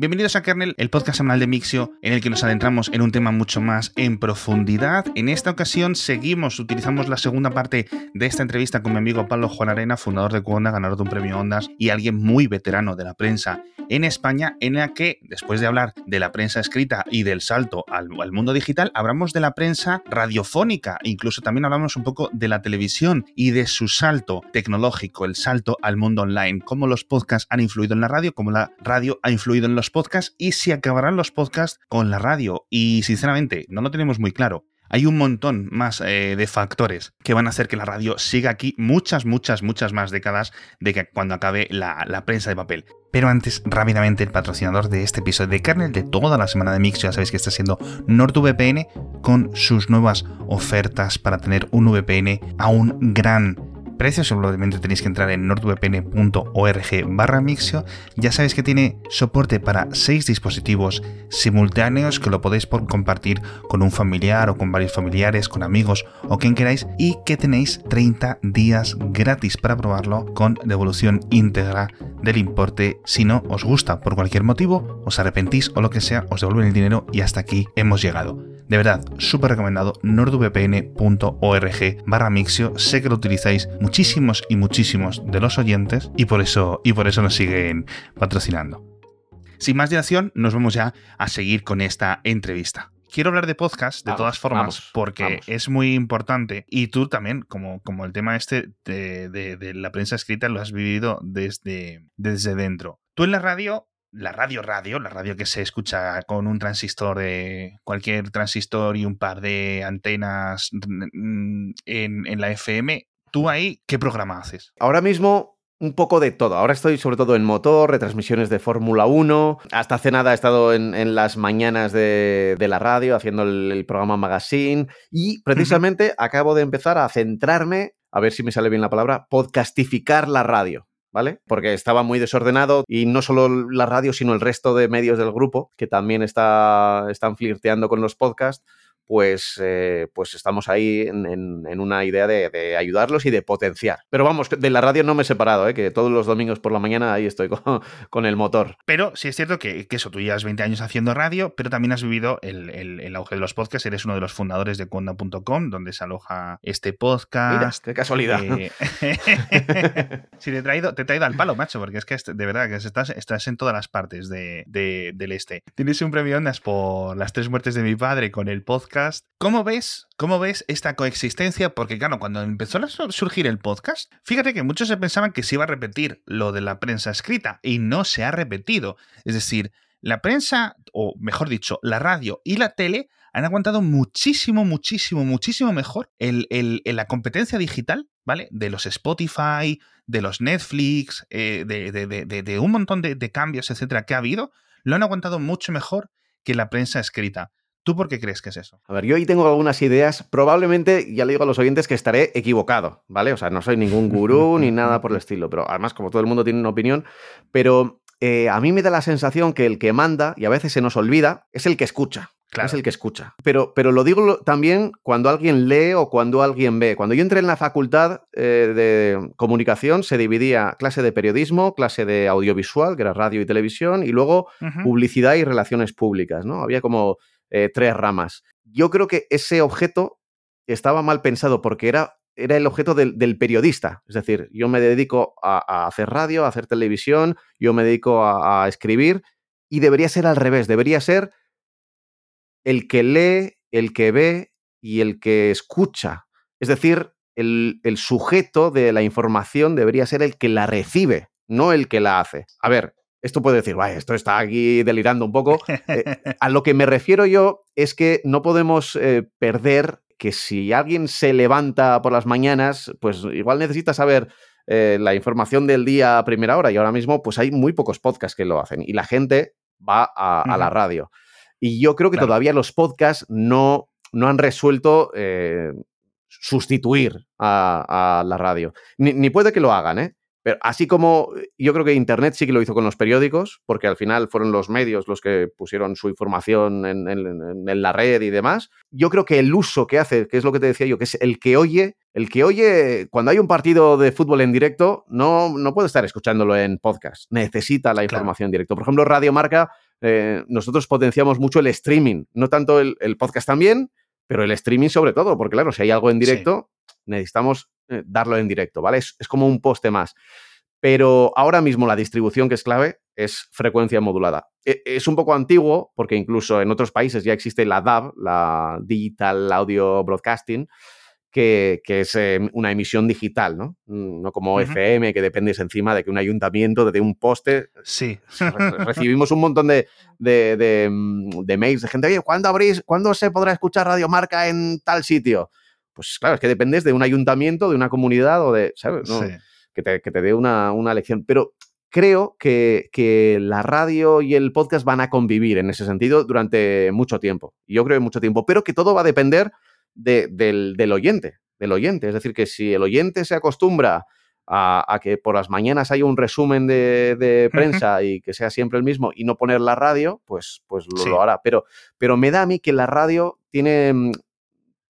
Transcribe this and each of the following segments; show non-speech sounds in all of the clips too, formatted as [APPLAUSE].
Bienvenidos a Kernel, el podcast semanal de Mixio, en el que nos adentramos en un tema mucho más en profundidad. En esta ocasión seguimos, utilizamos la segunda parte de esta entrevista con mi amigo Pablo Juan Arena, fundador de Cuonda, ganador de un premio Ondas y alguien muy veterano de la prensa en España, en la que, después de hablar de la prensa escrita y del salto al, mundo digital, hablamos de la prensa radiofónica, incluso también hablamos un poco de la televisión y de su salto tecnológico, el salto al mundo online, cómo los podcasts han influido en la radio, cómo la radio ha influido en los podcasts y si acabarán los podcasts con la radio. Y sinceramente, no lo tenemos muy claro. Hay un montón más eh, de factores que van a hacer que la radio siga aquí muchas, muchas, muchas más décadas de que cuando acabe la, la prensa de papel. Pero antes, rápidamente, el patrocinador de este episodio de Kernel de toda la semana de Mix, ya sabéis que está siendo NordVPN con sus nuevas ofertas para tener un VPN a un gran precio, simplemente tenéis que entrar en nordvpn.org barra Mixio. Ya sabéis que tiene soporte para 6 dispositivos simultáneos que lo podéis compartir con un familiar o con varios familiares, con amigos o quien queráis y que tenéis 30 días gratis para probarlo con devolución íntegra del importe si no os gusta por cualquier motivo, os arrepentís o lo que sea, os devuelven el dinero y hasta aquí hemos llegado. De verdad, súper recomendado nordvpn.org barra Mixio. Sé que lo utilizáis muchísimos y muchísimos de los oyentes y por eso, y por eso nos siguen patrocinando. Sin más dilación, nos vamos ya a seguir con esta entrevista quiero hablar de podcast de todas formas porque es muy importante y tú también, como, como el tema este de, de, la prensa escrita, lo has vivido desde, desde dentro. Tú en la radio la radio radio, la radio que se escucha con un transistor de cualquier transistor y un par de antenas en, en, la FM, ¿tú ahí qué programa haces? Ahora mismo un poco de todo. Ahora estoy sobre todo en motor, retransmisiones de Fórmula 1. Hasta hace nada he estado en, las mañanas de, la radio haciendo el, programa Magazine. Y precisamente acabo de empezar a centrarme, a ver si me sale bien la palabra, podcastificar la radio. ¿Vale? Porque estaba muy desordenado y no solo la radio, sino el resto de medios del grupo, que también está, están flirteando con los podcasts, pues, eh, pues estamos ahí en, una idea de, ayudarlos y de potenciar. Pero vamos, de la radio no me he separado, ¿eh? que todos los domingos por la mañana ahí estoy [LAUGHS] con, el motor. Pero sí es cierto que, eso, tú llevas 20 años haciendo radio, pero también has vivido el, auge de los podcasts, eres uno de los fundadores de Conda.com, donde se aloja este podcast. Mira, qué casualidad. Eh, [LAUGHS] [LAUGHS] sí, te he, traído, te he traído al palo, macho, porque es que de verdad que estás, estás en todas las partes de, del este. Tienes un premio Ondas por las tres muertes de mi padre con el podcast ¿Cómo ves, ¿Cómo ves esta coexistencia? Porque, claro, cuando empezó a surgir el podcast, fíjate que muchos se pensaban que se iba a repetir lo de la prensa escrita y no se ha repetido. Es decir, la prensa, o mejor dicho, la radio y la tele han aguantado muchísimo, muchísimo, muchísimo mejor en la competencia digital, ¿vale? De los Spotify, de los Netflix, eh, de, un montón de, cambios, etcétera, que ha habido, lo han aguantado mucho mejor que la prensa escrita. ¿Tú por qué crees que es eso? A ver, yo ahí tengo algunas ideas. Probablemente, ya le digo a los oyentes que estaré equivocado, ¿vale? O sea, no soy ningún gurú [LAUGHS] ni nada por el estilo, pero además, como todo el mundo tiene una opinión, pero eh, a mí me da la sensación que el que manda, y a veces se nos olvida, es el que escucha. Claro. Es el que escucha. Pero, pero lo digo también cuando alguien lee o cuando alguien ve. Cuando yo entré en la facultad eh, de comunicación se dividía clase de periodismo, clase de audiovisual, que era radio y televisión, y luego publicidad y relaciones públicas, ¿no? Había como eh, tres ramas. Yo creo que ese objeto estaba mal pensado porque era, era el objeto del, periodista. Es decir, yo me dedico a, hacer radio, a hacer televisión, yo me dedico a, escribir y debería ser al revés. Debería ser el que lee, el que ve y el que escucha. Es decir, el, el, sujeto de la información debería ser el que la recibe, no el que la hace. A ver, esto puede decir, vaya, esto está aquí delirando un poco. [LAUGHS] Eh, a lo que me refiero yo es que no podemos eh, perder que si alguien se levanta por las mañanas, pues igual necesita saber eh, la información del día a primera hora y ahora mismo pues hay muy pocos podcasts que lo hacen y la gente va a, la radio. Y yo creo que todavía los podcasts no, no han resuelto sustituir a, la radio. Ni, ni, puede que lo hagan, ¿eh? Pero así como eh, yo creo que Internet sí que lo hizo con los periódicos, porque al final fueron los medios los que pusieron su información en, la red y demás, yo creo que el uso que hace, que es lo que te decía yo, que es el que oye, el que oye, cuando hay un partido de fútbol en directo, no, no puede estar escuchándolo en podcast, necesita la información en directo. Por ejemplo, Radio Marca eh, nosotros potenciamos mucho el streaming, no tanto el, podcast también, pero el streaming sobre todo, porque claro, si hay algo en directo, necesitamos eh, darlo en directo, ¿vale? Es, como un poste más. Pero ahora mismo la distribución que es clave es frecuencia modulada. E, es un poco antiguo, porque incluso en otros países ya existe la DAB, la Digital Audio Broadcasting, que, es eh, una emisión digital, ¿no? Mm, no como FM, que dependes encima de que un ayuntamiento, de un poste. Sí. Recibimos un montón de, de, mm, de, mails de gente, oye, ¿cuándo abrís, cuándo se podrá escuchar Radio Marca en tal sitio? Pues claro, es que dependes de un ayuntamiento, de una comunidad o de, ¿sabes? Que, te, que, te, dé una, una lección. Pero creo que, que, la radio y el podcast van a convivir en ese sentido durante mucho tiempo. Yo creo que mucho tiempo, pero que todo va a depender del, oyente, del oyente. Es decir, que si el oyente se acostumbra a, que por las mañanas haya un resumen de, [LAUGHS] prensa y que sea siempre el mismo y no poner la radio, pues, pues lo, hará. Pero, pero me da a mí que la radio tiene, mm,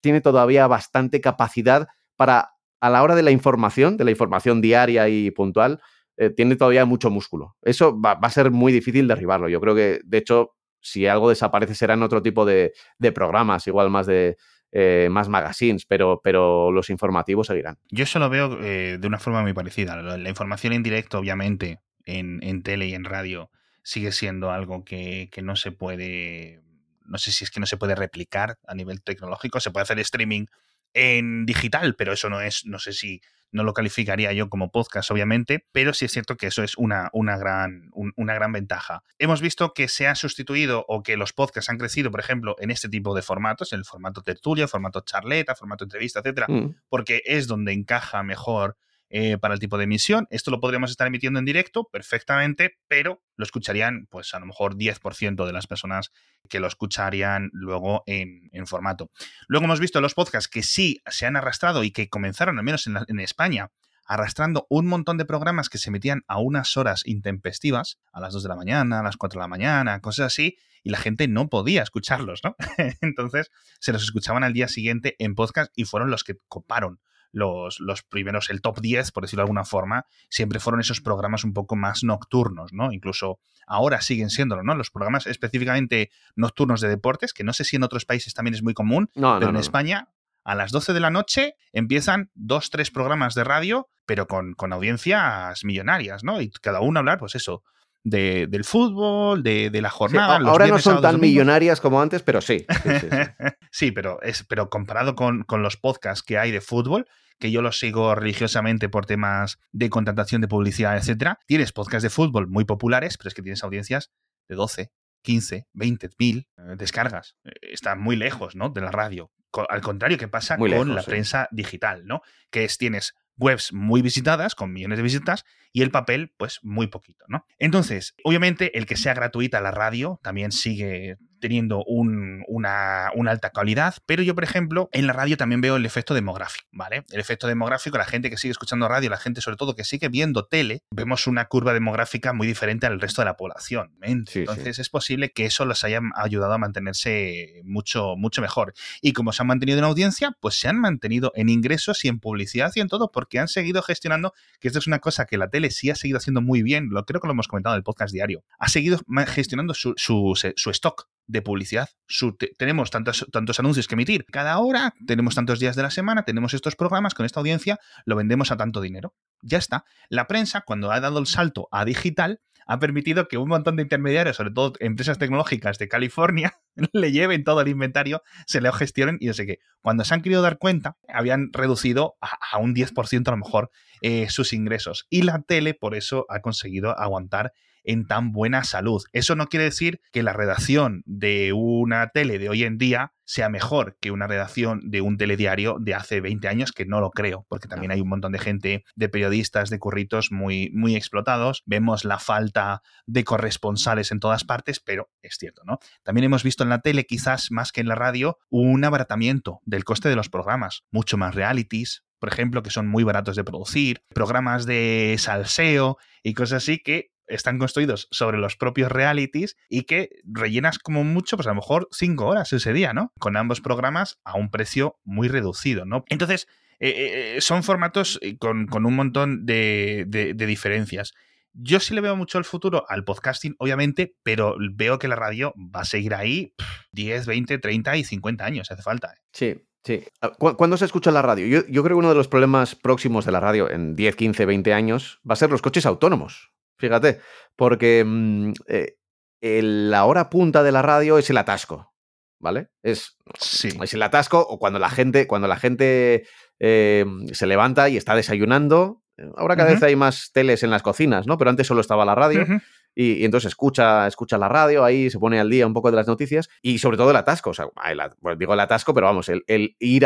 tiene todavía bastante capacidad para, a la hora de la información, de la información diaria y puntual, eh, tiene todavía mucho músculo. Eso va, a ser muy difícil derribarlo. Yo creo que, de hecho, si algo desaparece será en otro tipo de programas, igual más de, eh, más magazines, pero, pero los informativos seguirán. Yo eso lo veo eh, de una forma muy parecida. La información en directo, obviamente, en, en tele y en radio, sigue siendo algo que, que, no se puede, no sé si es que no se puede replicar a nivel tecnológico, se puede hacer streaming en digital, pero eso no es, no sé si no lo calificaría yo como podcast, obviamente, pero sí es cierto que eso es una, una, gran, una gran ventaja. Hemos visto que se ha sustituido o que los podcasts han crecido, por ejemplo, en este tipo de formatos, en el formato tertulia, formato charleta, formato entrevista, etcétera, mm. porque es donde encaja mejor eh, para el tipo de emisión. Esto lo podríamos estar emitiendo en directo perfectamente, pero lo escucharían, pues a lo mejor 10% de las personas que lo escucharían luego en, formato. Luego hemos visto los podcasts que sí se han arrastrado y que comenzaron, al menos en, España, arrastrando un montón de programas que se emitían a unas horas intempestivas, a las 2 de la mañana, a las 4 de la mañana, cosas así, y la gente no podía escucharlos, ¿no? [LAUGHS] Entonces se los escuchaban al día siguiente en podcast y fueron los que coparon los, los, primeros, el top 10, por decirlo de alguna forma, siempre fueron esos programas un poco más nocturnos, ¿no? Incluso ahora siguen siéndolo, ¿no? Los programas específicamente nocturnos de deportes, que no sé si en otros países también es muy común, pero en España a las 12 de la noche empiezan dos, tres programas de radio, pero con, con audiencias millonarias, ¿no? Y cada uno hablar, pues eso, del fútbol, de, la jornada. ahora no son tan millonarias como antes, pero sí. Sí, [LAUGHS] pero, es, pero comparado con, los podcasts que hay de fútbol, que yo los sigo religiosamente por temas de contratación de publicidad, etcétera, tienes podcasts de fútbol muy populares, pero es que tienes audiencias de 12, 15, 20 mil eh, descargas. Eh, está muy lejos, ¿no? De la radio. Al contrario que pasa con la prensa digital, ¿no? Que es, tienes webs muy visitadas, con millones de visitas, y el papel, pues muy poquito, ¿no? Entonces, obviamente, el que sea gratuita la radio también sigue teniendo una, alta calidad, pero yo, por ejemplo, en la radio también veo el efecto demográfico, ¿vale? El efecto demográfico, la gente que sigue escuchando radio, la gente sobre todo que sigue viendo tele, vemos una curva demográfica muy diferente al resto de la población. Entonces es posible que eso los haya ayudado a mantenerse mucho, mucho mejor. Y como se han mantenido en audiencia, pues se han mantenido en ingresos y en publicidad y en todo, porque han seguido gestionando, que esto es una cosa que la tele sí ha seguido haciendo muy bien, lo creo que lo hemos comentado en el podcast diario, ha seguido gestionando su stock de publicidad. tenemos tantos, tantos anuncios que emitir cada hora, tenemos tantos días de la semana, tenemos estos programas con esta audiencia, lo vendemos a tanto dinero. Ya está. La prensa, cuando ha dado el salto a digital, ha permitido que un montón de intermediarios, sobre todo empresas tecnológicas de California, [LAUGHS] le lleven todo el inventario, se lo gestionen y yo sé que cuando se han querido dar cuenta, habían reducido a, un 10% a lo mejor eh, sus ingresos. Y la tele por eso ha conseguido aguantar en tan buena salud. Eso no quiere decir que la redacción de una tele de hoy en día sea mejor que una redacción de un telediario de hace 20 años, que no lo creo, porque también hay un montón de gente, de periodistas, de curritos muy, muy explotados. Vemos la falta de corresponsales en todas partes, pero es cierto, ¿no? También hemos visto en la tele, quizás más que en la radio, un abaratamiento del coste de los programas, mucho más realities, por ejemplo, que son muy baratos de producir, programas de salseo y cosas así que están construidos sobre los propios realities y que rellenas como mucho, pues a lo mejor cinco horas ese día, ¿no? Con ambos programas a un precio muy reducido, ¿no? Entonces, eh, eh, son formatos con, un montón de, diferencias. Yo sí le veo mucho el futuro al podcasting, obviamente, pero veo que la radio va a seguir ahí 10, 20, 30 y 50 años, hace falta. ¿eh? Sí, sí. Ah, ¿Cuándo se escucha la radio? Yo, creo que uno de los problemas próximos de la radio en 10, 15, 20 años va a ser los coches autónomos. Fíjate, porque mm, eh, la hora punta de la radio es el atasco, ¿vale? Es, es el atasco o cuando la gente, cuando la gente eh, se levanta y está desayunando. Ahora cada vez hay más teles en las cocinas, ¿no? Pero antes solo estaba la radio. y, entonces escucha, escucha la radio, ahí se pone al día un poco de las noticias y sobre todo el atasco, o sea, digo el atasco, pero vamos, el, ir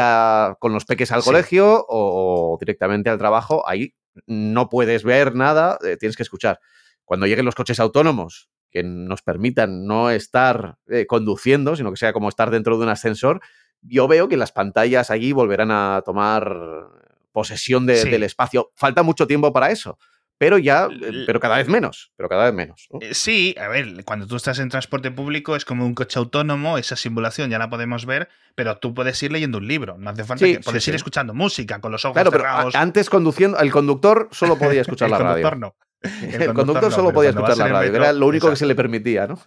con los peques al colegio o, directamente al trabajo, ahí no puedes ver nada, eh, tienes que escuchar. Cuando lleguen los coches autónomos que nos permitan no estar eh, conduciendo, sino que sea como estar dentro de un ascensor, yo veo que las pantallas allí volverán a tomar posesión del espacio. Falta mucho tiempo para eso. Pero ya, eh, pero cada vez menos, pero cada vez menos. Eh, sí, a ver, cuando tú estás en transporte público es como un coche autónomo, esa simulación ya la podemos ver, pero tú puedes ir leyendo un libro, no hace falta que puedes ir escuchando música con los ojos claro, cerrados. Pero antes conduciendo, el conductor solo podía escuchar [LAUGHS] la radio. No. El, [LAUGHS] conductor, solo podía escuchar la radio, era lo único que se le permitía, ¿no?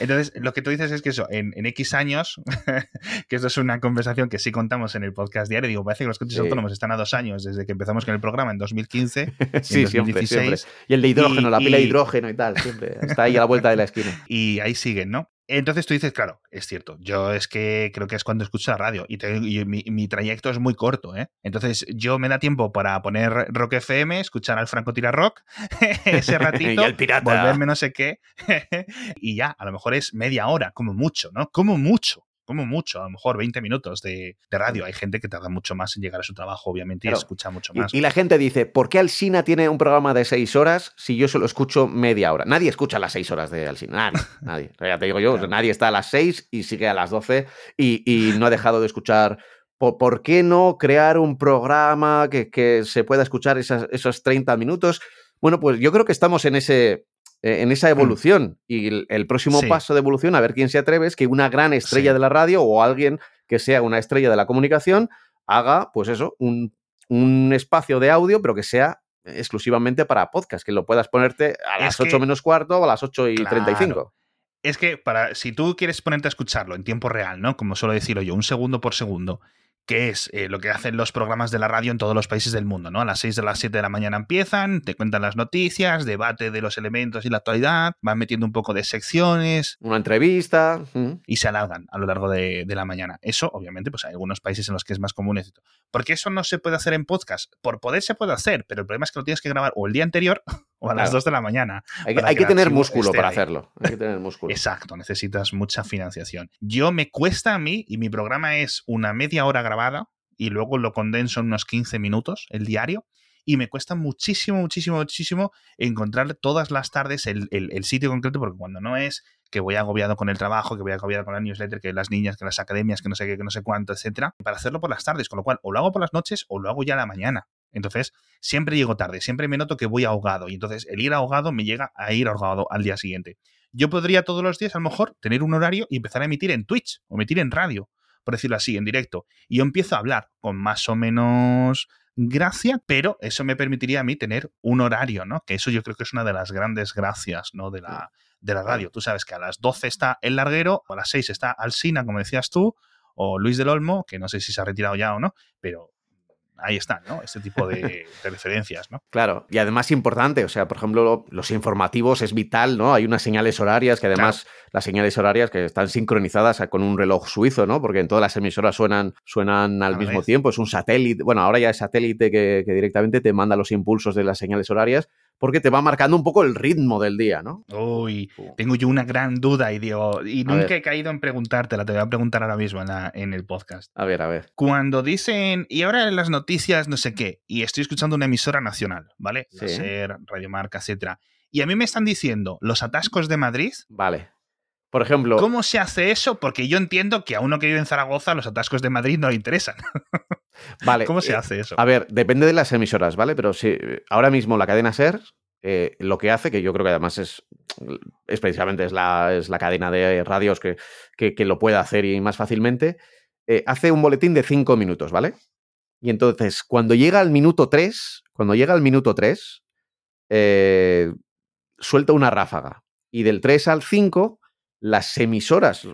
Entonces, lo que tú dices es que eso, en, X años, [LAUGHS] que esto es una conversación que sí contamos en el podcast diario, digo, parece que los coches autónomos están a dos años desde que empezamos con el programa en 2015. [LAUGHS] sí, Siempre, Y el de hidrógeno, la pila de hidrógeno y tal, siempre. Está ahí a la vuelta de la esquina. Y ahí siguen, ¿no? Entonces tú dices, claro, es cierto, yo es que creo que es cuando escucho la radio y, mi, trayecto es muy corto, ¿eh? Entonces yo me da tiempo para poner Rock FM, escuchar al Franco Tira Rock [LAUGHS] ese [LAUGHS] ratito, volverme no sé qué, [LAUGHS] y ya, a lo mejor es media hora, como mucho, ¿no? Como mucho como mucho, a lo mejor 20 minutos de, radio. Hay gente que tarda mucho más en llegar a su trabajo, obviamente, y escucha mucho más. Y, la gente dice, ¿por qué Alsina tiene un programa de 6 horas si yo solo escucho media hora? Nadie escucha las 6 horas de Alsina, [LAUGHS] nadie, nadie. Ya te digo yo, nadie está a las 6 y sigue a las 12 y, no ha dejado de escuchar ¿por, qué no crear un programa que, se pueda escuchar esos 30 minutos? Bueno, pues yo creo que estamos en ese, en esa mm. evolución. Y el, próximo paso de evolución, a ver quién se atreve, es que una gran estrella de la radio o alguien que sea una estrella de la comunicación haga, pues eso, un, espacio de audio, pero que sea exclusivamente para podcast, que lo puedas ponerte a las 8 menos cuarto o a las 8 y 35. Es que para, si tú quieres ponerte a escucharlo en tiempo real, ¿no? Como suelo decirlo yo, un segundo por segundo, que es eh, lo que hacen los programas de la radio en todos los países del mundo, ¿no? A las 6 de las 7 de la mañana empiezan, te cuentan las noticias, debate de los elementos y la actualidad, van metiendo un poco de secciones. Una entrevista. Y se alargan a lo largo de, la mañana. Eso, obviamente, pues hay algunos países en los que es más común. Porque eso no se puede hacer en podcast. Por poder se puede hacer, pero el problema es que lo tienes que grabar o el día anterior [LAUGHS] o a las 2 de la mañana. Hay que, tener músculo para hacerlo. Hay que tener músculo. Exacto, necesitas mucha financiación. Yo me cuesta a mí, y mi programa es una media hora grabada, y luego lo condenso en unos 15 minutos el diario. Y me cuesta muchísimo, muchísimo, muchísimo encontrar todas las tardes el, el sitio concreto, porque cuando no es que voy agobiado con el trabajo, que voy agobiado con la newsletter, que las niñas, que las academias, que no sé qué, que no sé cuánto, etcétera, para hacerlo por las tardes, con lo cual o lo hago por las noches o lo hago ya a la mañana. Entonces, siempre llego tarde, siempre me noto que voy ahogado y entonces el ir ahogado me llega a ir ahogado al día siguiente. Yo podría todos los días, a lo mejor, tener un horario y empezar a emitir en Twitch o emitir en radio, por decirlo así, en directo. Y yo empiezo a hablar con más o menos gracia, pero eso me permitiría a mí tener un horario, ¿no? Que eso yo creo que es una de las grandes gracias, ¿no? De la, de la radio. Tú sabes que a las 12 está El Larguero, a las 6 está Alsina, como decías tú, o Luis del Olmo, que no sé si se ha retirado ya o no, pero ahí están, ¿no? Este tipo de, referencias, ¿no? Claro, y además importante, o sea, por ejemplo, los informativos es vital, ¿no? Hay unas señales horarias que además, las señales horarias que están sincronizadas con un reloj suizo, ¿no? Porque en todas las emisoras suenan, suenan al mismo tiempo, es un satélite, bueno, ahora ya es satélite que, que directamente te manda los impulsos de las señales horarias, porque te va marcando un poco el ritmo del día, ¿no? Uy, tengo yo una gran duda y digo, y nunca he caído en preguntártela, te voy a preguntar ahora mismo en, el podcast. A ver, a ver. Cuando dicen, y ahora en las noticias, no sé qué, y estoy escuchando una emisora nacional, ¿vale? Sí. Ser, Radio Marca, etcétera. Y a mí me están diciendo, los atascos de Madrid. Vale. Por ejemplo. ¿Cómo se hace eso? Porque yo entiendo que a uno que vive en Zaragoza los atascos de Madrid no le interesan. [LAUGHS] Vale. ¿Cómo se eh, hace eso? A ver, depende de las emisoras, ¿vale? Pero si ahora mismo la cadena SER eh, lo que hace, que yo creo que además es, es precisamente es la, es la, cadena de radios que, que, lo puede hacer y más fácilmente, eh, hace un boletín de cinco minutos, ¿vale? Y entonces, cuando llega al minuto 3, cuando llega al minuto 3, suelta una ráfaga. Y del 3 al 5, las emisoras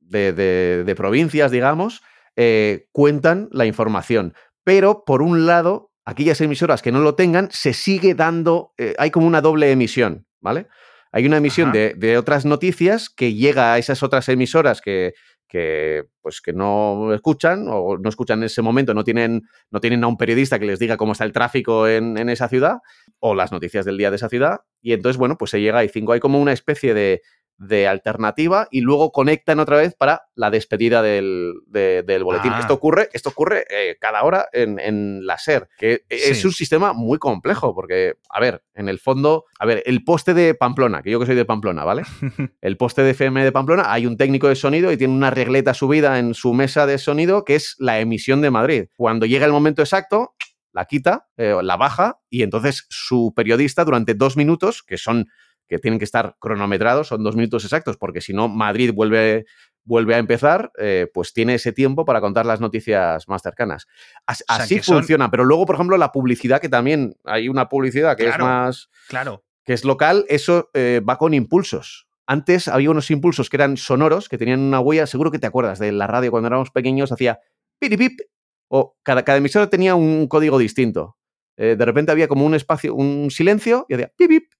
de, provincias, digamos, eh, cuentan la información. Pero, por un lado, aquellas emisoras que no lo tengan, se sigue dando, eh, hay como una doble emisión, ¿vale? Hay una emisión de, otras noticias que llega a esas otras emisoras que, que, pues, que no escuchan o no escuchan en ese momento, no tienen, no tienen a un periodista que les diga cómo está el tráfico en, en esa ciudad o las noticias del día de esa ciudad. Y entonces, bueno, pues se llega a cinco. Hay como una especie de, de alternativa y luego conectan otra vez para la despedida del, boletín. Esto ah. ocurre, esto ocurre eh, cada hora en, en, la SER, que es un sistema muy complejo porque, a ver, en el fondo, a ver, el poste de Pamplona, que yo que soy de Pamplona, ¿vale? [LAUGHS] El poste de FM de Pamplona, hay un técnico de sonido y tiene una regleta subida en su mesa de sonido que es la emisión de Madrid. Cuando llega el momento exacto, la quita, eh, la baja y entonces su periodista durante dos minutos, que son que tienen que estar cronometrados, son dos minutos exactos, porque si no, Madrid vuelve, vuelve a empezar, eh, pues tiene ese tiempo para contar las noticias más cercanas. Así, funciona, pero luego, por ejemplo, la publicidad, que también hay una publicidad que es más... Claro. que es local, eso eh, va con impulsos. Antes había unos impulsos que eran sonoros, que tenían una huella, seguro que te acuerdas de la radio cuando éramos pequeños, hacía piripip, o cada, cada emisora tenía un código distinto. Eh, de repente había como un espacio, un silencio, y hacía pip,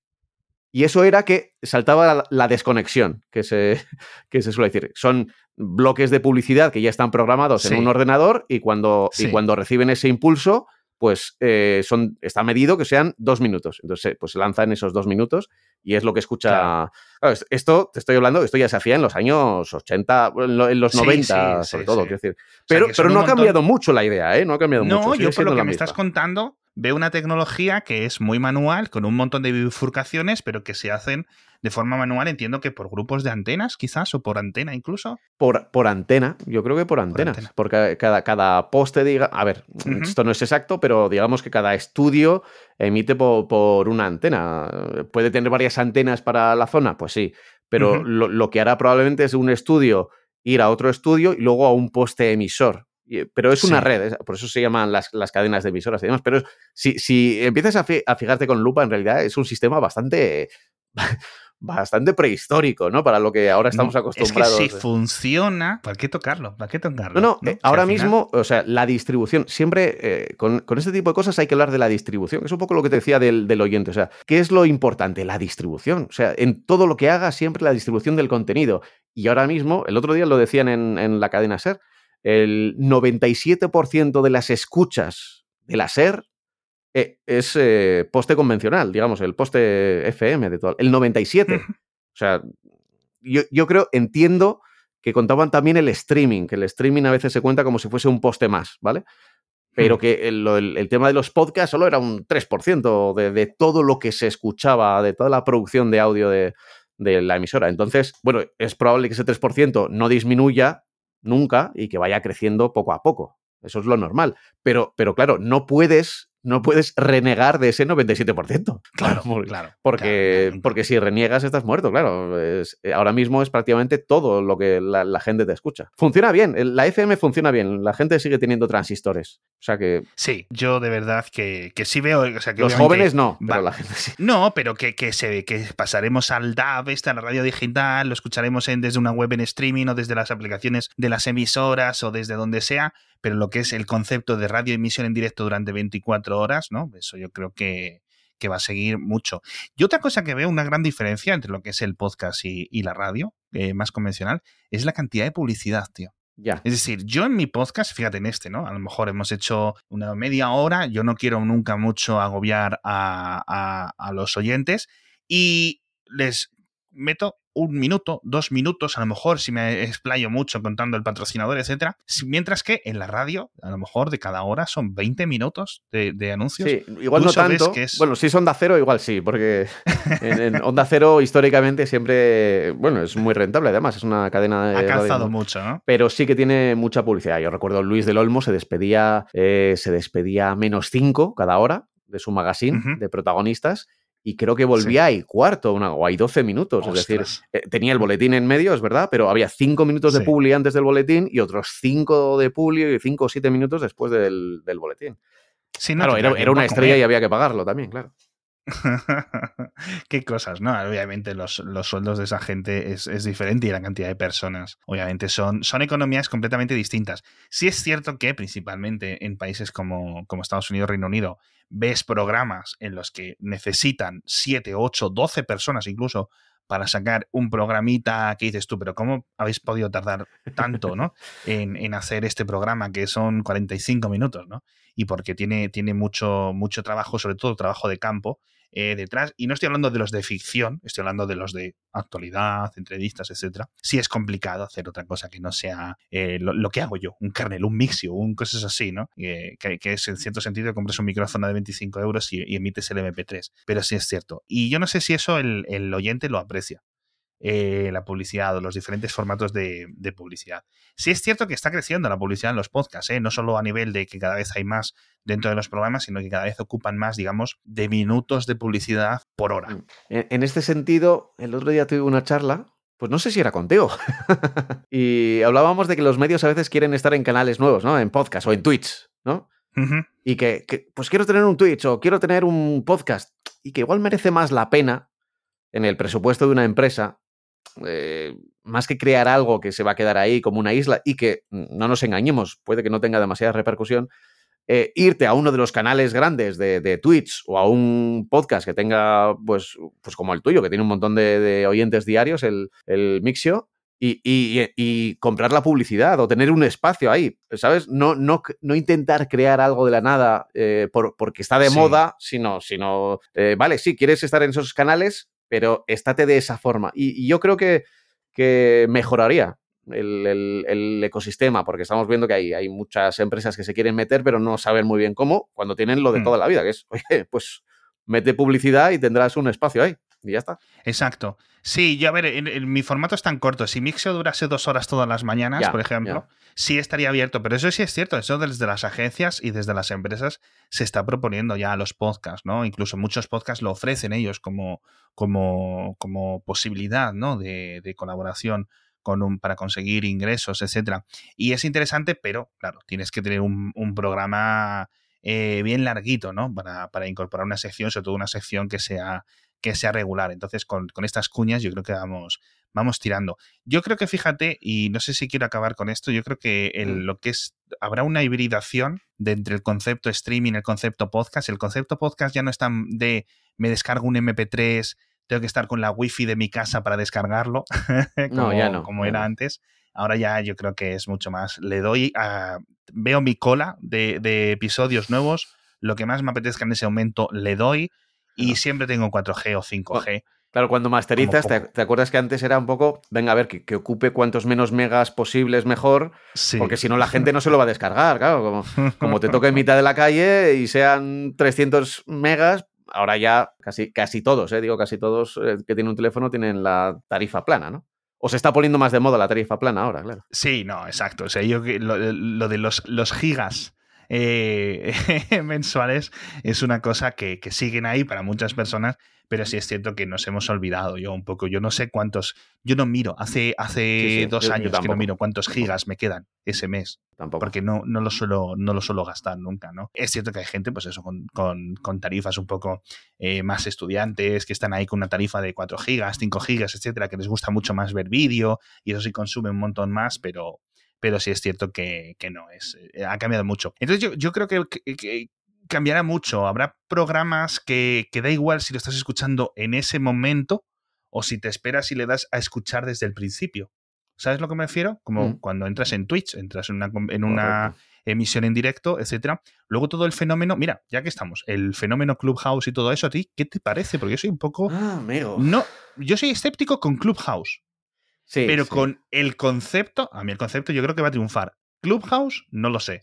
y eso era que saltaba la, desconexión, que se, [LAUGHS] que se suele decir. Son bloques de publicidad que ya están programados en un ordenador y cuando, y cuando reciben ese impulso, pues eh, son, está medido que sean dos minutos. Entonces, pues se lanza en esos dos minutos y es lo que escucha. esto te estoy hablando, esto ya se hacía en los años 80, en los 90, sobre todo, quiero decir. Pero, pero no ha cambiado mucho la idea, ¿eh? No ha cambiado mucho. No, yo por lo que me estás contando, veo una tecnología que es muy manual, con un montón de bifurcaciones, pero que se hacen de forma manual, entiendo que por grupos de antenas, quizás, o por antena incluso. Por, por antena, yo creo que por antenas. Porque cada, cada poste diga. A ver, esto no es exacto, pero digamos que cada estudio emite por, una antena. ¿Puede tener varias antenas para la zona? Pues sí. Pero lo, que hará probablemente es un estudio ir a otro estudio y luego a un poste emisor. Pero es una red, por eso se llaman las, cadenas de emisoras y demás. Pero si, si empiezas a, a, fijarte con lupa, en realidad es un sistema bastante [LAUGHS] bastante prehistórico, ¿no? Para lo que ahora estamos acostumbrados. Es que si funciona, ¿para qué tocarlo? ¿Para qué tocarlo? No, no, eh, ahora mismo, o sea, la distribución, siempre eh, con, este tipo de cosas hay que hablar de la distribución, que es un poco lo que te decía del, oyente, o sea, ¿qué es lo importante? La distribución, o sea, en todo lo que haga siempre la distribución del contenido. Y ahora mismo, el otro día lo decían en, en la cadena SER, el 97% de las escuchas de la SER eh, es eh, poste convencional, digamos, el poste FM de todo. El 97. [LAUGHS] O sea, yo, creo, entiendo que contaban también el streaming, que el streaming a veces se cuenta como si fuese un poste más, ¿vale? Pero que el, tema de los podcasts solo era un 3% de, de, todo lo que se escuchaba, de toda la producción de audio de, de la emisora. Entonces, bueno, es probable que ese 3% no disminuya nunca y que vaya creciendo poco a poco. Eso es lo normal. Pero, pero claro, no puedes no puedes renegar de ese 97%. [LAUGHS] Claro, claro. Porque, porque si reniegas estás muerto, claro. Eh, ahora mismo es prácticamente todo lo que la, gente te escucha. Funciona bien, la FM funciona bien, la gente sigue teniendo transistores. O sea que... Sí, yo de verdad que, que sí veo... O sea, que Los jóvenes no, pero la gente sí. No, pero que, que, se, que pasaremos al DAB, esta, la radio digital, lo escucharemos en, desde una web en streaming o desde las aplicaciones de las emisoras o desde donde sea, pero lo que es el concepto de radio emisión en directo durante 24 horas, ¿no? Eso yo creo que, va a seguir mucho. Y otra cosa que veo una gran diferencia entre lo que es el podcast y, la radio, eh, más convencional, es la cantidad de publicidad, tío. Ya. Es decir, yo en mi podcast, fíjate en este, ¿no? A lo mejor hemos hecho una media hora, yo no quiero nunca mucho agobiar a, a los oyentes y les meto un minuto, dos minutos, a lo mejor si me explayo mucho contando el patrocinador, etcétera. Mientras que en la radio, a lo mejor de cada hora son 20 minutos de, anuncios. Sí, igual no tanto. Bueno, si es Onda Cero, igual sí, porque en, [LAUGHS] Onda Cero históricamente siempre, bueno, es muy rentable además, es una cadena de... Ha calzado mucho, ¿no? Pero sí que tiene mucha publicidad. Yo recuerdo Luis del Olmo se despedía, eh, se despedía menos 5 cada hora de su magazine de protagonistas y creo que volvía ahí cuarto una, o hay 12 minutos. Es decir, eh, tenía el boletín en medio, es verdad, pero había 5 minutos de publi antes del boletín y otros 5 de publi y 5 o 7 minutos después del, boletín. claro, era, una estrella y había que pagarlo también, claro. [LAUGHS] Qué cosas, ¿no? Obviamente los, sueldos de esa gente es, diferente y la cantidad de personas, obviamente, son, son economías completamente distintas. Sí es cierto que principalmente en países como, como Estados Unidos, Reino Unido, ves programas en los que necesitan 7, 8, 12 personas incluso para sacar un programita que dices tú, pero ¿cómo habéis podido tardar tanto ¿no? [LAUGHS] en, en, hacer este programa que son 45 minutos? ¿no? Y porque tiene, tiene mucho, mucho trabajo, sobre todo trabajo de campo, eh, detrás. Y no estoy hablando de los de ficción, estoy hablando de los de actualidad, entrevistas, etcétera. Sí es complicado hacer otra cosa que no sea eh, lo, que hago yo, un kernel, un mixio, un cosas así, ¿no? que, es en cierto sentido compras un micrófono de 25 euros y, emites el MP3. Pero sí es cierto. Y yo no sé si eso el oyente lo aprecia. Eh, la publicidad o los diferentes formatos de, publicidad. Sí es cierto que está creciendo la publicidad en los podcasts, ¿eh? no solo a nivel de que cada vez hay más dentro de los programas, sino que cada vez ocupan más, digamos, de minutos de publicidad por hora. Mm. En, este sentido, el otro día tuve una charla pues no sé si era contigo. [LAUGHS] y hablábamos de que los medios a veces quieren estar en canales nuevos, ¿no? En podcast o en Twitch, ¿no? Y que, pues quiero tener un Twitch o quiero tener un podcast. Y que igual merece más la pena en el presupuesto de una empresa eh, más que crear algo que se va a quedar ahí como una isla y que, no nos engañemos, puede que no tenga demasiada repercusión, eh, irte a uno de los canales grandes de, Twitch o a un podcast que tenga, pues, pues como el tuyo, que tiene un montón de, oyentes diarios, el, Mixio, y, comprar la publicidad o tener un espacio ahí, ¿sabes? No, no, no intentar crear algo de la nada eh, porque está de moda, sino, sino vale, sí, quieres estar en esos canales, pero estate de esa forma. Y, yo creo que, que mejoraría el, ecosistema, porque estamos viendo que hay, hay muchas empresas que se quieren meter, pero no saben muy bien cómo, cuando tienen lo de mm. toda la vida, que es, [LAUGHS] oye, pues mete publicidad y tendrás un espacio ahí. Y ya está. Exacto. Sí, yo a ver, mi formato es tan corto. Si Mixio durase dos horas todas las mañanas, por ejemplo, sí estaría abierto. Pero eso sí es cierto. Eso desde las agencias y desde las empresas se está proponiendo ya a los podcasts, ¿no? Incluso muchos podcasts lo ofrecen ellos como, como, como posibilidad, ¿no? De, de colaboración con un, para conseguir ingresos, etcétera. Y es interesante, pero claro, tienes que tener un, un programa eh, bien larguito, ¿no? Para, para, incorporar una sección, sobre todo una sección que sea que sea regular. Entonces, con, estas cuñas yo creo que vamos, vamos tirando. Yo creo que fíjate, y no sé si quiero acabar con esto, yo creo que el, lo que es, habrá una hibridación de entre el concepto streaming el concepto podcast. El concepto podcast ya no es tan de me descargo un MP3, tengo que estar con la wifi de mi casa para descargarlo, [LAUGHS] como, ya no, como era antes. Ahora ya yo creo que es mucho más. Le doy a. Veo mi cola de, de episodios nuevos. Lo que más me apetezca en ese momento le doy y siempre tengo 4G o 5G. Claro, cuando masterizas, te, acuerdas que antes era un poco, venga a ver, que, ocupe cuantos menos megas posibles mejor, porque si no la gente no se lo va a descargar, claro, como, [LAUGHS] te toque en mitad de la calle y sean 300 megas, ahora ya casi, casi todos, eh, digo casi todos eh, que tienen un teléfono tienen la tarifa plana, ¿no? O se está poniendo más de moda la tarifa plana ahora, claro. Sí, no, exacto. O sea, yo lo, lo de los, los gigas eh, [LAUGHS] mensuales es una cosa que, que, siguen ahí para muchas personas, pero sí es cierto que nos hemos olvidado yo un poco. Yo no sé cuántos, yo no miro, hace, hace dos años que no miro cuántos gigas me quedan ese mes. Tampoco. Porque no, no, lo suelo, no lo suelo gastar nunca, ¿no? Es cierto que hay gente, pues eso, con, con, con tarifas un poco eh, más estudiantes, que están ahí con una tarifa de 4 gigas, 5 gigas, etcétera, que les gusta mucho más ver vídeo y eso sí consume un montón más, pero, pero sí es cierto que, no, es, eh, ha cambiado mucho. Entonces yo, creo que, cambiará mucho. Habrá programas que, que da igual si lo estás escuchando en ese momento o si te esperas y le das a escuchar desde el principio. ¿Sabes lo que me refiero? Como mm. cuando entras en Twitch, entras en una, en una emisión en directo, etcétera. Luego todo el fenómeno, mira, ya que estamos, el fenómeno Clubhouse y todo eso, ¿a ti qué te parece? Porque yo soy un poco. Ah, amigo. No, yo soy escéptico con Clubhouse pero con el concepto, a mí el concepto yo creo que va a triunfar. Clubhouse, no lo sé.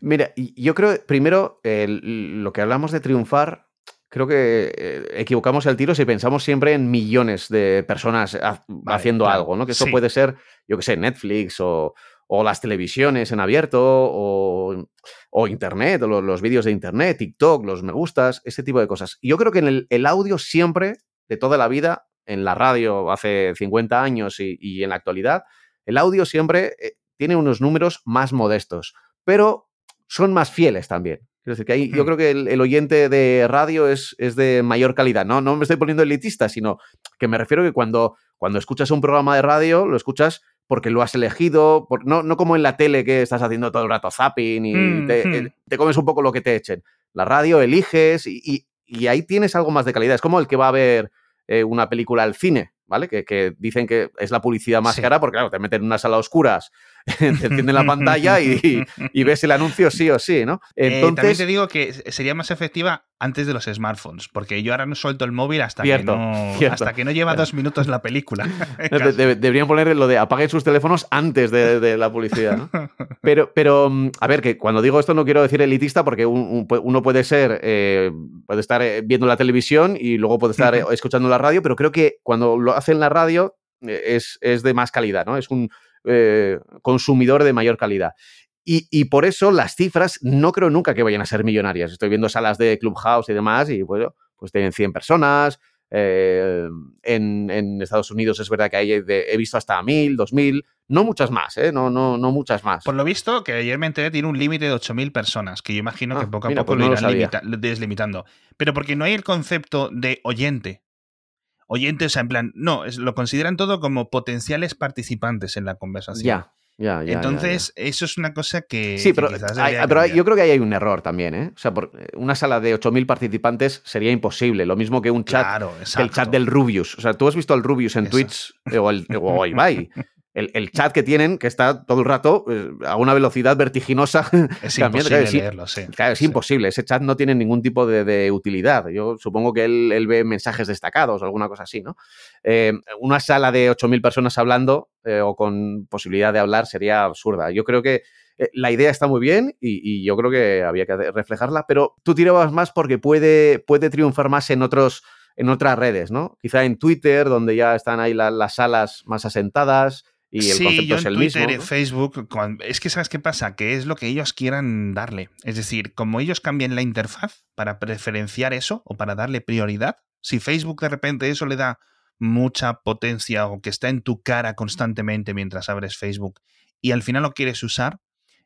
Mira, yo creo, primero, lo que hablamos de triunfar, creo que eh, equivocamos el tiro si pensamos siempre en millones de personas haciendo algo, ¿no? Que eso puede ser, yo que sé, Netflix o, las televisiones en abierto o, Internet, o los, vídeos de Internet, TikTok, los me gustas, ese tipo de cosas. Yo creo que en el audio siempre, de toda la vida, en la radio hace 50 años y, en la actualidad, el audio siempre eh, tiene unos números más modestos, pero son más fieles también. Es decir, que ahí, yo creo que el, oyente de radio es, es, de mayor calidad. No, no me estoy poniendo elitista, sino que me refiero que cuando, cuando escuchas un programa de radio, lo escuchas porque lo has elegido, no, no como en la tele que estás haciendo todo el rato zapping y hmm, hmm. te, comes un poco lo que te echen. La radio eliges y, ahí tienes algo más de calidad. Es como el que va a ver eh, una película al cine, ¿vale? Que, dicen que es la publicidad más cara porque, claro, te meten en una sala oscuras [LAUGHS] te encienden la pantalla [LAUGHS] y, ves el anuncio sí o sí, ¿no? Entonces, eh, también te digo que sería más efectiva antes de los smartphones, porque yo ahora no suelto el móvil hasta, que, no, [LAUGHS] hasta que no lleva dos minutos la película. deberían poner lo de apaguen sus teléfonos antes de, la publicidad. ¿no? Pero, pero, mm, a ver, que cuando digo esto no quiero decir elitista, porque uno puede ser, eh, puede estar eh, viendo la televisión y luego puede estar escuchando la radio, pero creo que cuando lo hacen la radio es, es de más calidad, ¿no? Es un eh, consumidor de mayor calidad. Y, por eso las cifras no creo nunca que vayan a ser millonarias. Estoy viendo salas de Clubhouse y demás y bueno, pues tienen 100 personas. Eh, en, Estados Unidos es verdad que hay he visto hasta 1000, 2000, no muchas más, ¿eh? no, no, no muchas más. Por lo visto, que ayer me enteré, tiene un límite de 8000 personas, que yo imagino que ah, poco a poco pues lo irán deslimitando. Pero porque no hay el concepto de oyente oyentes, o sea, en plan, no, lo consideran todo como potenciales participantes en la conversación. Ya. Ya, ya, Entonces, eso es una cosa que. Sí, pero, pero yo creo que ahí hay un error también, ¿eh? O sea, por una sala de 8.000 participantes sería imposible. Lo mismo que un chat. Claro, el chat del Rubius. O sea, tú has visto al Rubius en Twitch o, el, o Ibai [LAUGHS] el, chat que tienen, que está todo el rato eh, a una velocidad vertiginosa. [LAUGHS] Es imposible leerlo, sí. Claro, es imposible. Ese chat no tiene ningún tipo de, utilidad. Yo supongo que él, ve mensajes destacados o alguna cosa así, ¿no? Eh, una sala de 8.000 personas hablando eh, o con posibilidad de hablar sería absurda. Yo creo que la idea está muy bien y, yo creo que había que reflejarla, pero tú tirabas más porque puede, puede triunfar más en otros en otras redes, ¿no? Quizá en Twitter, donde ya están ahí las salas más asentadas, y el sí, yo en es Twitter, Facebook, es que sabes qué pasa, que es lo que ellos quieran darle. Es decir, como ellos cambian la interfaz para preferenciar eso o para darle prioridad, si Facebook de repente eso le da mucha potencia o que está en tu cara constantemente mientras abres Facebook y al final lo quieres usar,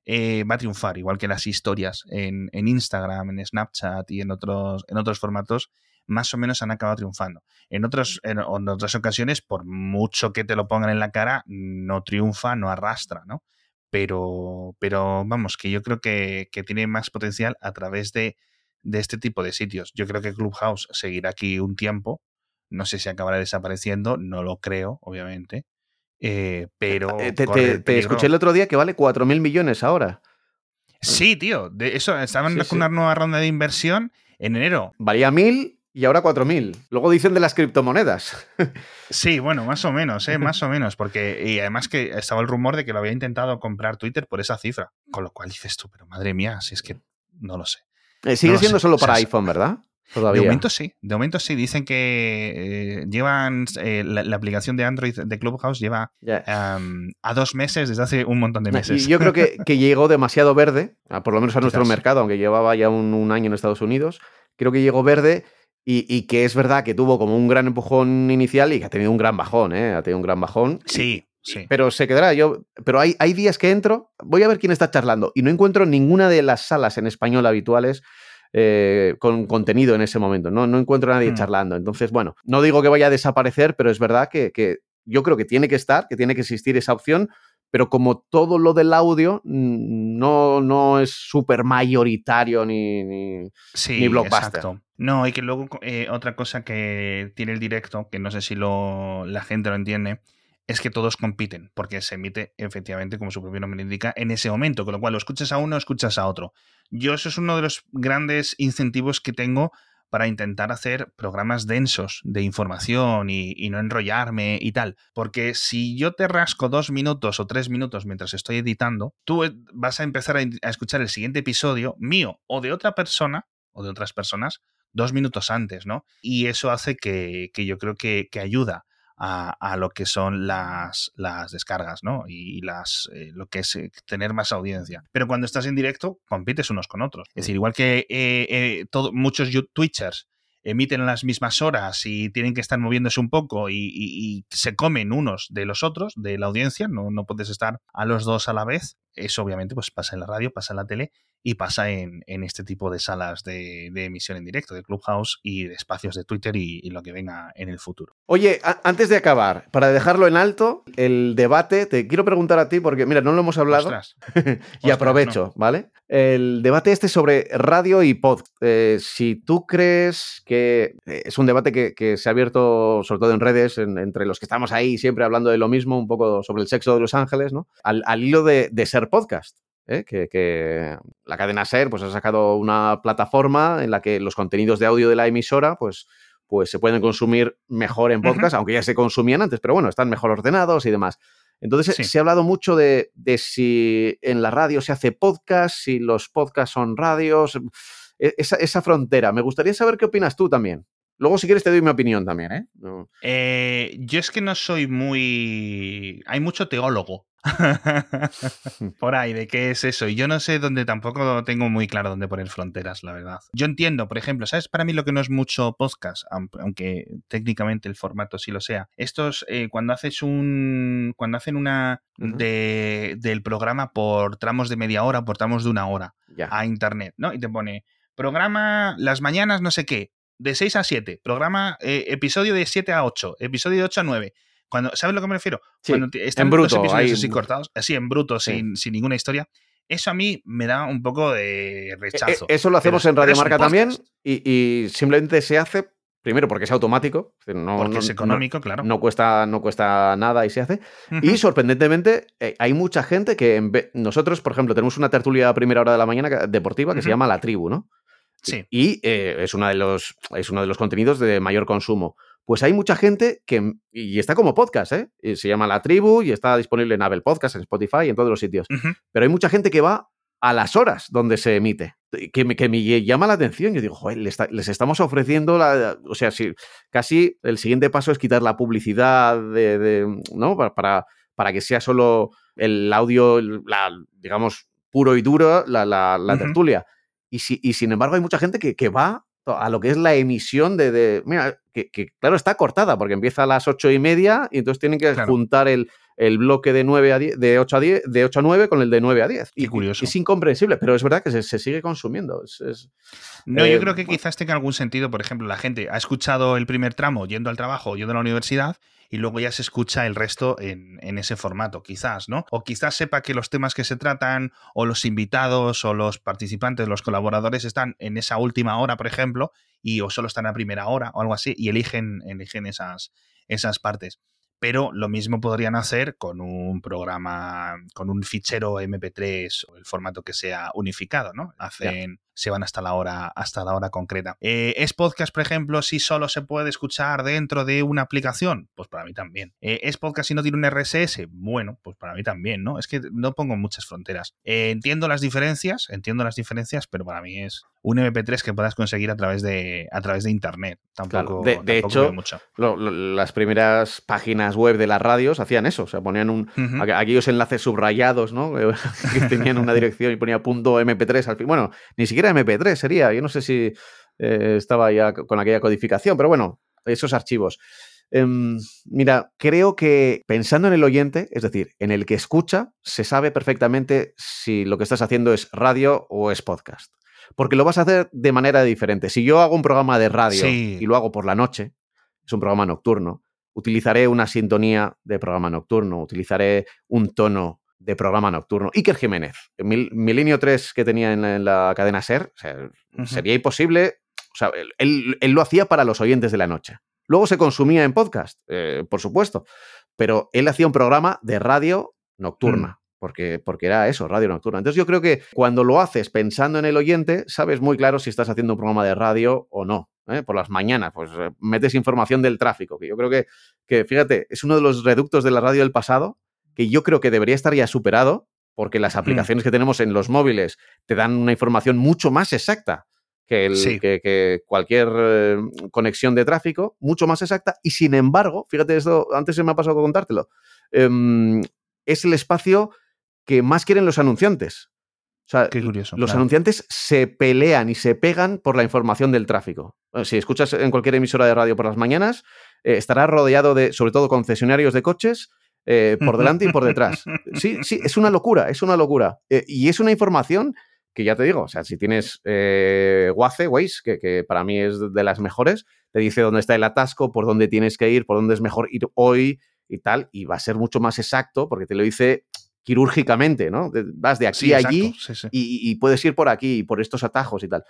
eh, va a triunfar, igual que las historias en, en, Instagram, en Snapchat y en otros, en otros formatos más o menos han acabado triunfando. En, otros, en, otras ocasiones, por mucho que te lo pongan en la cara, no triunfa, no arrastra, ¿no? Pero, pero vamos, que yo creo que, tiene más potencial a través de, este tipo de sitios. Yo creo que Clubhouse seguirá aquí un tiempo. No sé si acabará desapareciendo, no lo creo, obviamente. Eh, pero. Eh, te, escuché el otro día que vale 4.000 millones ahora. Sí, tío. De eso, estaban con una nueva ronda de inversión en enero. Valía 1.000 y ahora 4.000. Luego dicen de las criptomonedas. [LAUGHS] Sí, bueno, más o menos, ¿eh? más o menos, porque y además que estaba el rumor de que lo había intentado comprar Twitter por esa cifra, con lo cual dices tú, pero madre mía, si es que no lo sé. Eh, sigue siendo solo para iPhone, ¿verdad? De momento sí, de momento sí. Dicen que eh, llevan eh, la, aplicación de Android de Clubhouse lleva a dos meses desde hace un montón de meses. Y yo creo [LAUGHS] que, llegó demasiado verde, por lo menos a nuestro mercado, aunque llevaba ya un, un año en Estados Unidos. Creo que llegó verde y, que es verdad que tuvo como un gran empujón inicial y que ha tenido un gran bajón, ¿eh? Ha tenido un gran bajón. Sí, sí. Pero se quedará. Yo, pero hay, hay días que entro, voy a ver quién está charlando y no encuentro ninguna de las salas en español habituales eh, con contenido en ese momento. No, no encuentro a nadie hmm. charlando. Entonces, bueno, no digo que vaya a desaparecer, pero es verdad que, que yo creo que tiene que estar, que tiene que existir esa opción pero como todo lo del audio mm, no, no es súper mayoritario ni, ni, sí, blockbuster. Exacto. No, y que luego eh, otra cosa que tiene el directo, que no sé si lo, la gente lo entiende, es que todos compiten, porque se emite efectivamente, como su propio nombre indica, en ese momento, con lo cual lo escuchas a uno, escuchas a otro. Yo eso es uno de los grandes incentivos que tengo para intentar hacer programas densos de información y, no enrollarme y tal. Porque si yo te rasco dos minutos o tres minutos mientras estoy editando, tú eh, vas a empezar a, escuchar el siguiente episodio mío o de otra persona o de otras personas dos minutos antes, ¿no? Y eso hace que, yo creo que, que ayuda a, lo que son las, las descargas, ¿no? Y las, eh, lo que es eh, tener más audiencia. Pero cuando estás en directo, compites unos con otros. Es decir, igual que eh, muchos Twitchers emiten a las mismas horas y tienen que estar moviéndose un poco y, se comen unos de los otros, de la audiencia, no, no puedes estar a los dos a la vez, eso obviamente pues pasa en la radio, pasa en la tele y pasa en, este tipo de salas de, emisión en directo, de Clubhouse y de espacios de Twitter y, lo que venga en el futuro. Oye, antes de acabar, para dejarlo en alto, el debate, te quiero preguntar a ti, porque mira, no lo hemos hablado [LAUGHS] y aprovecho, ¿vale? El debate este sobre radio y pod. Eh, si tú crees que eh, es un debate que, se ha abierto, sobre todo en redes, entre los que estamos ahí siempre hablando de lo mismo, un poco sobre el sexo de Los Ángeles, ¿no? Al, hilo de ser podcast. ¿Eh? que, la cadena SER pues, ha sacado una plataforma en la que los contenidos de audio de la emisora pues, pues se pueden consumir mejor en podcast, aunque ya se consumían antes, pero bueno, están mejor ordenados y demás. Entonces se ha hablado mucho de, si en la radio se hace podcast, si los podcasts son radios, e, esa, esa frontera. Me gustaría saber qué opinas tú también. Luego, si quieres, te doy mi opinión también, ¿eh? ¿eh? Yo es que no soy muy. Hay mucho teólogo [LAUGHS] por ahí de qué es eso. Y yo no sé dónde tampoco tengo muy claro dónde poner fronteras, la verdad. Yo entiendo, por ejemplo, ¿sabes? Para mí lo que no es mucho podcast, aunque técnicamente el formato sí lo sea. Estos, eh, cuando haces un. Cuando hacen una. de, del programa por tramos de media hora, por tramos de una hora a internet, ¿no? Y te pone programa las mañanas, no sé qué de 6 a 7, programa, eh, episodio de 7 a 8, episodio de 8 a 9. Cuando, ¿Sabes lo que me refiero? Cuando están en bruto, los episodios así cortados, así en bruto, sin, sin, ninguna historia. Eso a mí me da un poco de e, e, rechazo. eso lo hacemos en Radio Marca también y, simplemente se hace Primero, porque es automático. No, porque es económico, claro. No cuesta, no cuesta nada y se hace. Y sorprendentemente, eh, hay mucha gente que nosotros, por ejemplo, tenemos una tertulia a primera hora de la mañana deportiva que se llama La Tribu, ¿no? Sí. Y eh, es, de los, es uno de los contenidos de mayor consumo. Pues hay mucha gente que, y está como podcast, ¿eh? se llama La Tribu y está disponible en Apple Podcast, en Spotify, en todos los sitios. Pero hay mucha gente que va a las horas donde se emite, que me, que me llama la atención. Yo digo, joder, les, estamos ofreciendo, la, o sea, si, casi el siguiente paso es quitar la publicidad de, ¿no? Para, para, que sea solo el audio, la, digamos, puro y duro, la, la, tertulia. Y, y, sin embargo hay mucha gente que, que va a lo que es la emisión de, mira, que, claro está cortada porque empieza a las ocho y media y entonces tienen que juntar el, el, bloque de 9 a 10, de 8 a 10, de 8 a 9 con el de 9 a 10. y, curioso. Es incomprensible, pero es verdad que se, sigue consumiendo. no, yo eh, creo que quizás tenga algún sentido, por ejemplo, la gente ha escuchado el primer tramo yendo al trabajo, yendo a la universidad y luego ya se escucha el resto en, ese formato, quizás, ¿no? O quizás sepa que los temas que se tratan, o los invitados, o los participantes, los colaboradores están en esa última hora, por ejemplo, y o solo están a primera hora o algo así, y eligen, eligen esas, esas partes pero lo mismo podrían hacer con un programa, con un fichero MP3 o el formato que sea unificado, ¿no? Hacen, se van hasta la hora, hasta la hora concreta. Eh, ¿Es podcast, por ejemplo, si solo se puede escuchar dentro de una aplicación? Pues para mí también. Eh, ¿Es podcast si no tiene un RSS? Bueno, pues para mí también, ¿no? Es que no pongo muchas fronteras. Eh, entiendo las diferencias, entiendo las diferencias, pero para mí es un MP3 que puedas conseguir a través de, a través de internet. Tampoco. De, hecho, las primeras páginas web de las radios hacían eso. O sea, ponían un, aquellos enlaces subrayados, ¿no? [LAUGHS] que tenían una dirección y ponía punto MP3 al fin. Bueno, ni siquiera MP3 sería. Yo no sé si eh, estaba ya con aquella codificación, pero bueno, esos archivos. Em, mira, creo que pensando en el oyente, es decir, en el que escucha, se sabe perfectamente si lo que estás haciendo es radio o es podcast. Porque lo vas a hacer de manera diferente. Si yo hago un programa de radio y lo hago por la noche, es un programa nocturno, utilizaré una sintonía de programa nocturno, utilizaré un tono de programa nocturno. Iker Jiménez, Milenio 3 que tenía en la, cadena SER, sería imposible. O sea, él, lo hacía para los oyentes de la noche. Luego se consumía en podcast, eh, por supuesto, pero él hacía un programa de radio nocturna. Mm. Porque, porque, era eso, radio nocturna. Entonces yo creo que cuando lo haces pensando en el oyente, sabes muy claro si estás haciendo un programa de radio o no. ¿eh? Por las mañanas, pues eh, metes información del tráfico, que yo creo que, que, fíjate, es uno de los reductos de la radio del pasado que yo creo que debería estar ya superado, porque las aplicaciones que tenemos en los móviles te dan una información mucho más exacta que, el, que, cualquier eh, conexión de tráfico, mucho más exacta, y sin embargo, fíjate esto, antes se me ha pasado a contártelo, em, es el espacio que más quieren los anunciantes. O sea, los anunciantes se pelean y se pegan por la información del tráfico. Si escuchas en cualquier emisora de radio por las mañanas, eh, estará rodeado de, sobre todo, concesionarios de coches eh, por [LAUGHS] delante y por detrás. Sí, sí, es una locura, es una locura. Eh, y es una información que ya te digo, o sea, si tienes eh, Waze, Waze, que, que, para mí es de las mejores, te dice dónde está el atasco, por dónde tienes que ir, por dónde es mejor ir hoy y tal, y va a ser mucho más exacto porque te lo dice quirúrgicamente, ¿no? Vas de aquí a allí Y, y, puedes ir por aquí, por estos atajos y tal.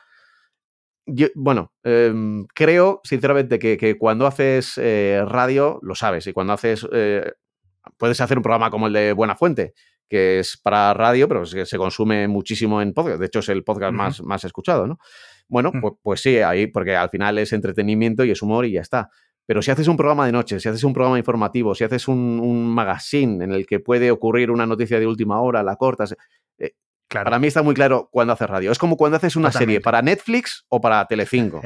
Yo, bueno, eh, creo sinceramente que, que cuando haces eh, radio, lo sabes, y cuando haces, puedes hacer un programa como el de Buena Fuente, que es para radio, pero que se consume muchísimo en podcast. De hecho, es el podcast uh -huh. más, más escuchado, ¿no? Bueno, uh -huh. pues, pues, sí, ahí, porque al final es entretenimiento y es humor y ya está. Pero si haces un programa de noche, si haces un programa informativo, si haces un, un magazine en el que puede ocurrir una noticia de última hora, la cortas, eh, claro. para mí está muy claro cuando haces radio. Es como cuando haces una Totalmente. serie para Netflix o para Telecinco.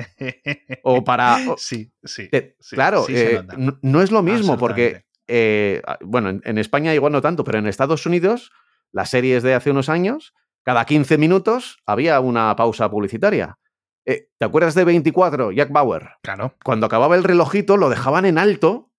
o para... O, [LAUGHS] sí, sí, te, sí, Claro, sí eh, no, no, es lo mismo porque eh, bueno, en, en, España igual no tanto, pero en Estados Unidos, las series de hace unos años, cada 15 minutos había una pausa publicitaria. Eh, ¿Te acuerdas de 24, Jack Bauer? Claro. Cuando acababa el relojito, lo dejaban en alto.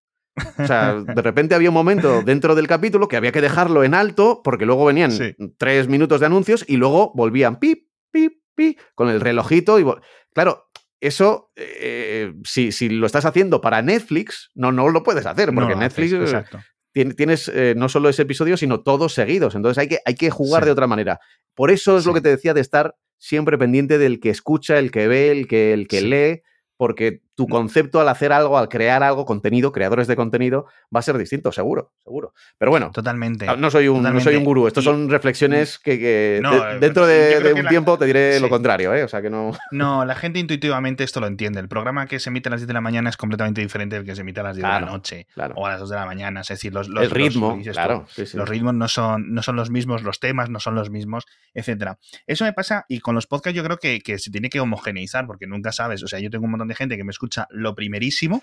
O sea, de repente había un momento dentro del capítulo que había que dejarlo en alto porque luego venían sí. tres minutos de anuncios y luego volvían pip, pip, pip, con el relojito. Y claro, eso, eh, si, si, lo estás haciendo para Netflix, no, no lo puedes hacer, porque no, Netflix exacto. tienes eh, no solo ese episodio, sino todos seguidos. Entonces hay que, hay que jugar sí. de otra manera. Por eso es sí. lo que te decía de estar siempre pendiente del que escucha, el que ve, el que, el que sí. lee, porque tu concepto al hacer algo, al crear algo, contenido, creadores de contenido, va a ser distinto, seguro, seguro. Pero bueno, totalmente. No soy un, totalmente. No soy un gurú, estas son reflexiones que, que no, de, dentro de, de un la... tiempo te diré sí. lo contrario, ¿eh? O sea que no. No, la gente intuitivamente esto lo entiende. El programa que se emite a las 10 de la mañana es completamente diferente del que se emite a las 10 claro, de la noche claro. o a las 2 de la mañana. Es decir, los, los el ritmo, los, claro. Sí, sí. Los ritmos no son, no son los mismos, los temas no son los mismos, etcétera. Eso me pasa y con los podcasts yo creo que, que se tiene que homogeneizar porque nunca sabes. O sea, yo tengo un montón de gente que me escucha lo primerísimo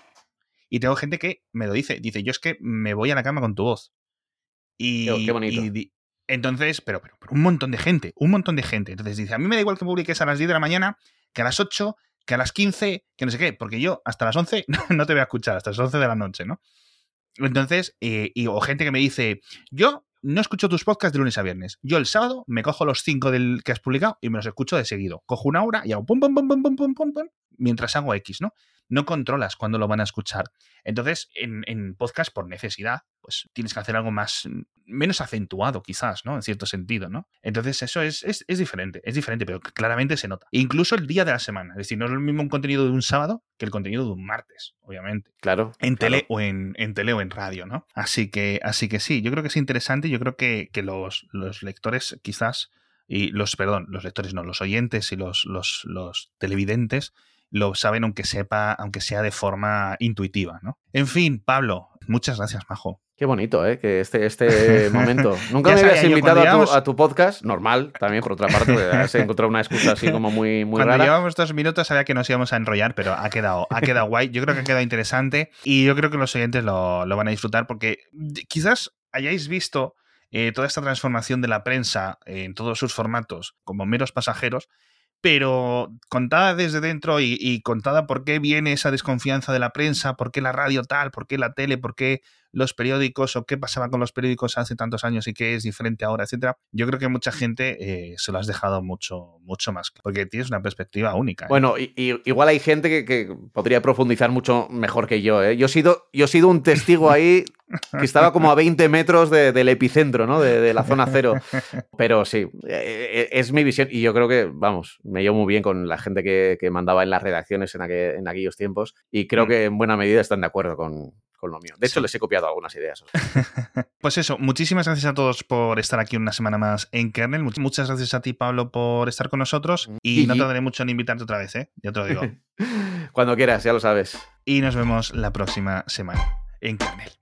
y tengo gente que me lo dice. Dice, yo es que me voy a la cama con tu voz. Y, qué, qué bonito. Y, entonces, pero, pero, pero, un montón de gente, un montón de gente. Entonces dice, a mí me da igual que publiques a las 10 de la mañana, que a las 8, que a las 15, que no sé qué, porque yo hasta las 11 [LAUGHS] no te voy a escuchar, hasta las 11 de la noche, ¿no? Entonces, eh, y, o gente que me dice, yo no escucho tus podcasts de lunes a viernes. Yo el sábado me cojo los cinco del que has publicado y me los escucho de seguido. Cojo una hora y hago pum, pum, pum, pum, pum, pum, pum, pum, mientras hago X, ¿no? No controlas cuándo lo van a escuchar. Entonces, en, en, podcast, por necesidad, pues tienes que hacer algo más, menos acentuado, quizás, ¿no? En cierto sentido, ¿no? Entonces, eso es, es, es diferente, es diferente, pero claramente se nota. Incluso el día de la semana. Es decir, no es lo mismo un contenido de un sábado que el contenido de un martes, obviamente. Claro. En claro. tele o en, en, tele o en radio, ¿no? Así que, así que sí, yo creo que es interesante. Yo creo que, que los, los lectores, quizás, y los, perdón, los lectores no, los oyentes y los, los, los televidentes lo saben aunque sepa, aunque sea de forma intuitiva, ¿no? En fin, Pablo, muchas gracias, Majo. Qué bonito, ¿eh? Que este, este [LAUGHS] momento. Nunca me habías invitado a tu, a tu, podcast, normal, también por otra parte, has encontrado una excusa así como muy, muy Cuando rara. dos minutos sabía que nos íbamos a enrollar, pero ha quedado, ha quedado guay. Yo creo que ha quedado interesante y yo creo que los oyentes lo, lo van a disfrutar porque quizás hayáis visto eh, toda esta transformación de la prensa en todos sus formatos como meros pasajeros, pero contada desde dentro y, contada por qué viene esa desconfianza de la prensa, por qué la radio tal, por qué la tele, por qué los periódicos o qué pasaba con los periódicos hace tantos años y qué es diferente ahora, etcétera. Yo creo que mucha gente eh, se lo has dejado mucho, mucho más, porque tienes una perspectiva única. ¿eh? Bueno, y, y, igual hay gente que, que, podría profundizar mucho mejor que yo. ¿eh? Yo, he sido, yo he sido un testigo ahí que estaba como a 20 metros de, del epicentro, ¿no? De, de, la zona cero. Pero sí, eh, es mi visión y yo creo que, vamos, me llevo muy bien con la gente que, que mandaba en las redacciones en, aquel, en aquellos tiempos y creo mm. que en buena medida están de acuerdo con, con lo mío. De hecho, sí. les he copiado algunas ideas. [LAUGHS] pues eso, muchísimas gracias a todos por estar aquí una semana más en Kernel. Muchas gracias a ti, Pablo, por estar con nosotros. Y, y no tardaré mucho en invitarte otra vez, ¿eh? Ya te lo digo. [LAUGHS] Cuando quieras, ya lo sabes. Y nos vemos la próxima semana en Kernel.